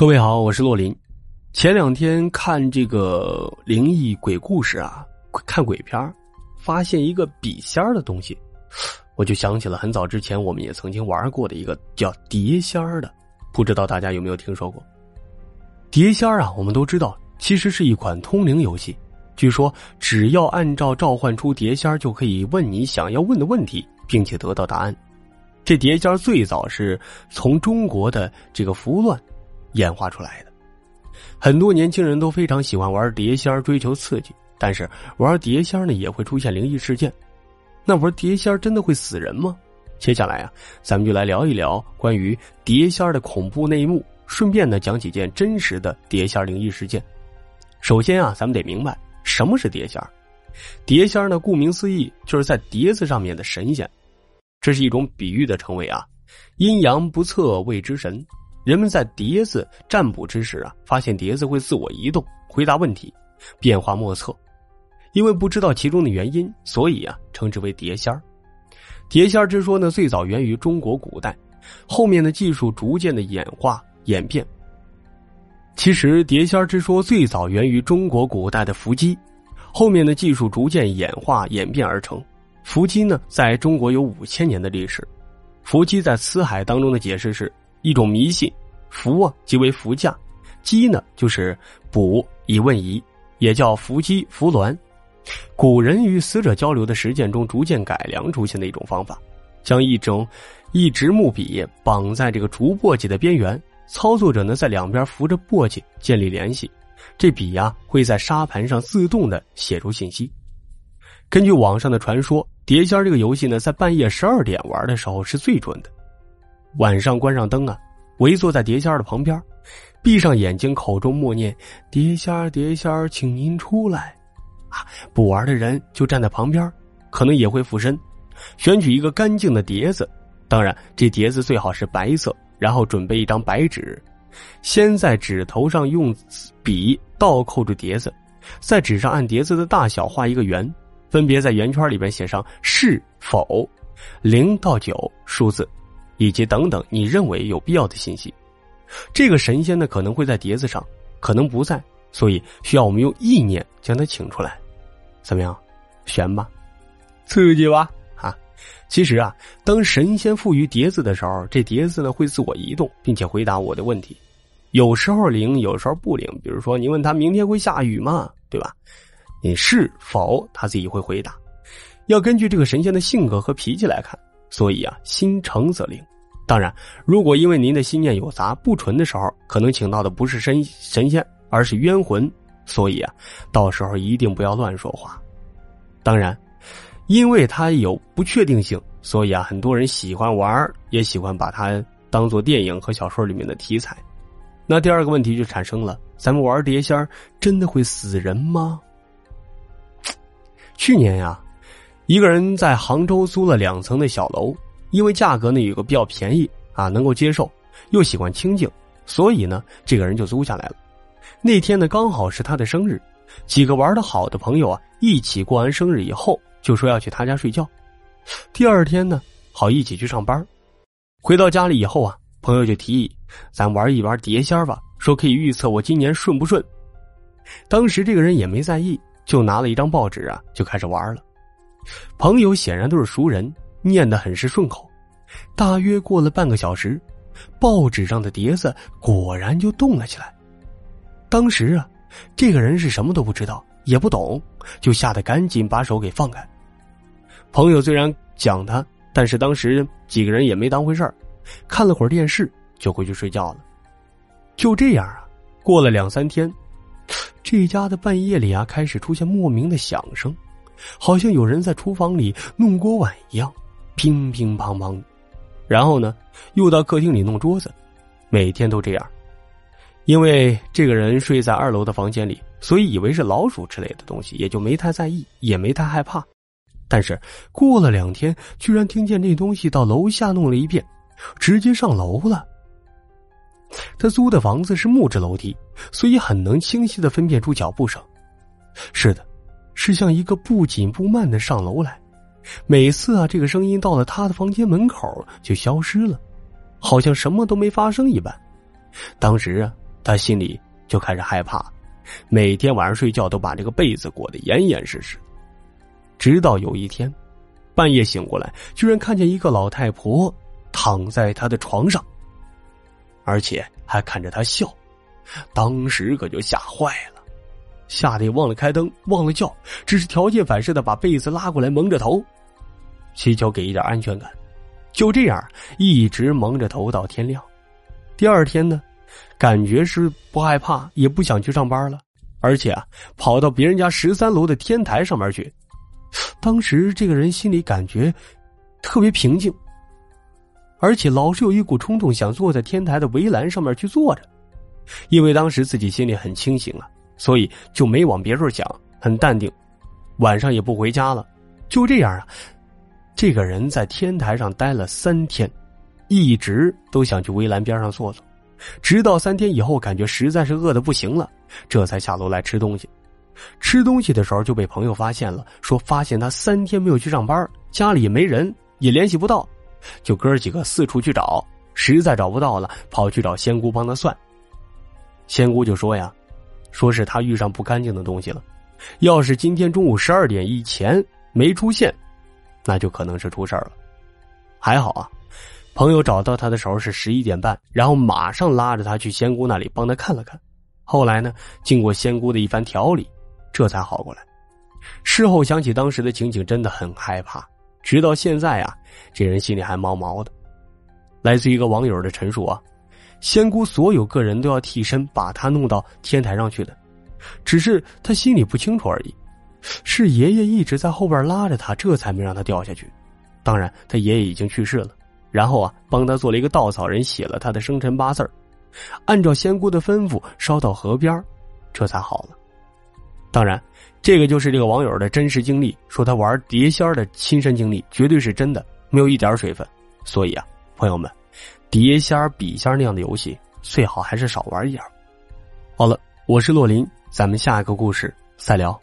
各位好，我是洛林。前两天看这个灵异鬼故事啊，看鬼片发现一个笔仙的东西，我就想起了很早之前我们也曾经玩过的一个叫碟仙的，不知道大家有没有听说过？碟仙啊，我们都知道，其实是一款通灵游戏。据说只要按照召唤出碟仙就可以问你想要问的问题，并且得到答案。这碟仙最早是从中国的这个服乱。演化出来的，很多年轻人都非常喜欢玩碟仙追求刺激。但是玩碟仙呢，也会出现灵异事件。那玩碟仙真的会死人吗？接下来啊，咱们就来聊一聊关于碟仙的恐怖内幕，顺便呢讲几件真实的碟仙灵异事件。首先啊，咱们得明白什么是碟仙。碟仙呢，顾名思义，就是在碟子上面的神仙，这是一种比喻的称谓啊。阴阳不测谓之神。人们在碟子占卜之时啊，发现碟子会自我移动，回答问题，变化莫测。因为不知道其中的原因，所以啊，称之为碟仙儿。碟仙儿之说呢，最早源于中国古代，后面的技术逐渐的演化演变。其实，碟仙儿之说最早源于中国古代的伏击，后面的技术逐渐演化演变而成。伏击呢，在中国有五千年的历史。伏击在《辞海》当中的解释是。一种迷信，伏啊即为伏驾，击呢就是卜以问疑，也叫伏击伏鸾。古人与死者交流的实践中逐渐改良出现的一种方法，将一种一直木笔绑在这个竹簸箕的边缘，操作者呢在两边扶着簸箕建立联系，这笔呀会在沙盘上自动的写出信息。根据网上的传说，碟仙这个游戏呢在半夜十二点玩的时候是最准的。晚上关上灯啊，围坐在碟仙的旁边，闭上眼睛，口中默念：“碟仙碟仙请您出来。”啊，不玩的人就站在旁边，可能也会附身，选取一个干净的碟子，当然这碟子最好是白色，然后准备一张白纸，先在纸头上用笔倒扣住碟子，在纸上按碟子的大小画一个圆，分别在圆圈里边写上是否零到九数字。以及等等，你认为有必要的信息，这个神仙呢可能会在碟子上，可能不在，所以需要我们用意念将他请出来，怎么样？悬吧，刺激吧？啊！其实啊，当神仙赋予碟子的时候，这碟子呢会自我移动，并且回答我的问题，有时候灵，有时候不灵。比如说，你问他明天会下雨吗？对吧？你是否他自己会回答？要根据这个神仙的性格和脾气来看。所以啊，心诚则灵。当然，如果因为您的心念有杂不纯的时候，可能请到的不是神神仙，而是冤魂。所以啊，到时候一定不要乱说话。当然，因为它有不确定性，所以啊，很多人喜欢玩，也喜欢把它当做电影和小说里面的题材。那第二个问题就产生了：咱们玩碟仙真的会死人吗？去年呀。一个人在杭州租了两层的小楼，因为价格呢有个比较便宜啊，能够接受，又喜欢清静，所以呢，这个人就租下来了。那天呢刚好是他的生日，几个玩的好的朋友啊一起过完生日以后，就说要去他家睡觉。第二天呢，好一起去上班。回到家里以后啊，朋友就提议咱玩一玩碟仙吧，说可以预测我今年顺不顺。当时这个人也没在意，就拿了一张报纸啊，就开始玩了。朋友显然都是熟人，念得很是顺口。大约过了半个小时，报纸上的碟子果然就动了起来。当时啊，这个人是什么都不知道，也不懂，就吓得赶紧把手给放开。朋友虽然讲他，但是当时几个人也没当回事儿，看了会儿电视就回去睡觉了。就这样啊，过了两三天，这家的半夜里啊，开始出现莫名的响声。好像有人在厨房里弄锅碗一样，乒乒乓乓。然后呢，又到客厅里弄桌子，每天都这样。因为这个人睡在二楼的房间里，所以以为是老鼠之类的东西，也就没太在意，也没太害怕。但是过了两天，居然听见这东西到楼下弄了一遍，直接上楼了。他租的房子是木质楼梯，所以很能清晰的分辨出脚步声。是的。是像一个不紧不慢的上楼来，每次啊，这个声音到了他的房间门口就消失了，好像什么都没发生一般。当时啊，他心里就开始害怕，每天晚上睡觉都把这个被子裹得严严实实。直到有一天，半夜醒过来，居然看见一个老太婆躺在他的床上，而且还看着他笑，当时可就吓坏了，吓得也忘了开灯，忘了叫，只是条件反射的把被子拉过来蒙着头，祈求给一点安全感。就这样一直蒙着头到天亮。第二天呢，感觉是不害怕，也不想去上班了，而且啊，跑到别人家十三楼的天台上面去。当时这个人心里感觉特别平静，而且老是有一股冲动想坐在天台的围栏上面去坐着，因为当时自己心里很清醒啊，所以就没往别处想，很淡定，晚上也不回家了。就这样啊。这个人在天台上待了三天，一直都想去围栏边上坐坐，直到三天以后感觉实在是饿的不行了，这才下楼来吃东西。吃东西的时候就被朋友发现了，说发现他三天没有去上班，家里也没人，也联系不到，就哥几个四处去找，实在找不到了，跑去找仙姑帮他算。仙姑就说呀，说是他遇上不干净的东西了，要是今天中午十二点以前没出现。那就可能是出事了，还好啊，朋友找到他的时候是十一点半，然后马上拉着他去仙姑那里帮他看了看。后来呢，经过仙姑的一番调理，这才好过来。事后想起当时的情景，真的很害怕。直到现在啊，这人心里还毛毛的。来自一个网友的陈述啊，仙姑所有个人都要替身把他弄到天台上去的，只是他心里不清楚而已。是爷爷一直在后边拉着他，这才没让他掉下去。当然，他爷爷已经去世了。然后啊，帮他做了一个稻草人，写了他的生辰八字按照仙姑的吩咐烧到河边这才好了。当然，这个就是这个网友的真实经历，说他玩碟仙的亲身经历绝对是真的，没有一点水分。所以啊，朋友们，碟仙、笔仙那样的游戏最好还是少玩一点。好了，我是洛林，咱们下一个故事再聊。